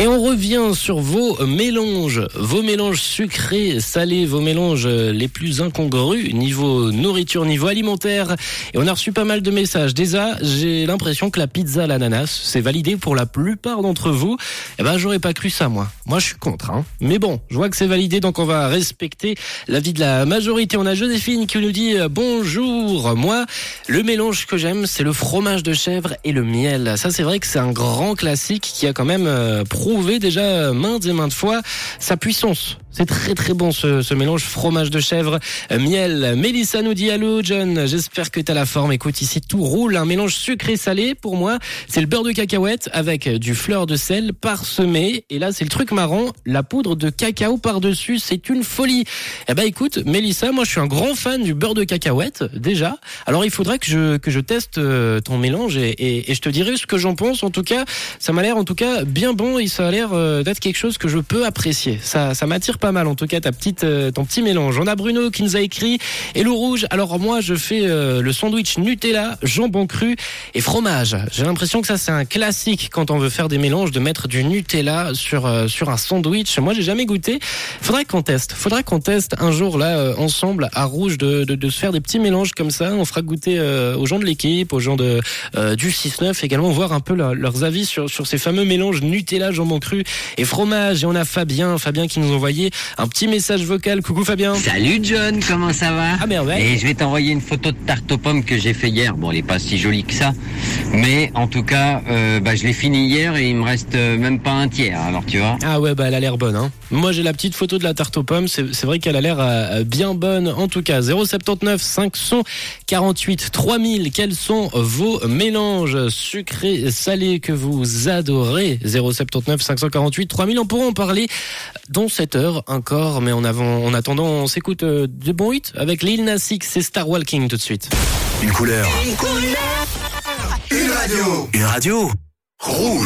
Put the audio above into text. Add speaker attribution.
Speaker 1: Et on revient sur vos mélanges, vos mélanges sucrés, salés, vos mélanges les plus incongrus niveau nourriture, niveau alimentaire. Et on a reçu pas mal de messages. Déjà, j'ai l'impression que la pizza à l'ananas, c'est validé pour la plupart d'entre vous. Eh ben, j'aurais pas cru ça, moi. Moi, je suis contre, hein. Mais bon, je vois que c'est validé, donc on va respecter l'avis de la majorité. On a Joséphine qui nous dit euh, bonjour. Moi, le mélange que j'aime, c'est le fromage de chèvre et le miel. Ça, c'est vrai que c'est un grand classique qui a quand même euh, prouvé déjà maintes et maintes fois sa puissance. C'est très très bon ce, ce, mélange fromage de chèvre, euh, miel. Mélissa nous dit allô John, j'espère que t'as la forme. Écoute ici tout roule, un mélange sucré-salé pour moi. C'est le beurre de cacahuète avec du fleur de sel parsemé. Et là c'est le truc marrant, la poudre de cacao par-dessus, c'est une folie. Eh ben écoute Mélissa, moi je suis un grand fan du beurre de cacahuète déjà. Alors il faudrait que je que je teste euh, ton mélange et, et, et je te dirai ce que j'en pense. En tout cas, ça m'a l'air en tout cas bien bon et ça a l'air euh, d'être quelque chose que je peux apprécier. Ça ça m'attire pas mal en tout cas ta petite euh, ton petit mélange. On a Bruno qui nous a écrit loup rouge. Alors moi je fais euh, le sandwich Nutella, jambon cru et fromage. J'ai l'impression que ça c'est un classique quand on veut faire des mélanges de mettre du Nutella sur euh, sur un sandwich. Moi j'ai jamais goûté. Faudrait qu'on teste. Faudrait qu'on teste un jour là euh, ensemble à rouge de, de, de se faire des petits mélanges comme ça. On fera goûter euh, aux gens de l'équipe, aux gens de euh, du 6-9 également voir un peu leur- leurs avis sur sur ces fameux mélanges Nutella, jambon cru et fromage. Et on a Fabien, Fabien qui nous a envoyé un petit message vocal. Coucou Fabien.
Speaker 2: Salut John, comment ça va?
Speaker 1: Ah, merveille.
Speaker 2: Et je vais t'envoyer une photo de tarte aux pommes que j'ai fait hier. Bon, elle est pas si jolie que ça, mais en tout cas, euh, bah, je l'ai fini hier et il me reste euh, même pas un tiers. Alors tu vois.
Speaker 1: Ah ouais, bah elle a l'air bonne. Hein. Moi j'ai la petite photo de la tarte aux pommes. C'est c'est vrai qu'elle a l'air euh, bien bonne. En tout cas, 079 548 3000. Quels sont vos mélanges sucrés salés que vous adorez? 079 548 3000. On pourra en parler dans cette heure encore. Mais en avant, en attendant, on s'écoute euh, de bons hits avec Lil Nas X et Star Walking tout de suite.
Speaker 3: Une couleur. Une radio. Une radio. Rouge.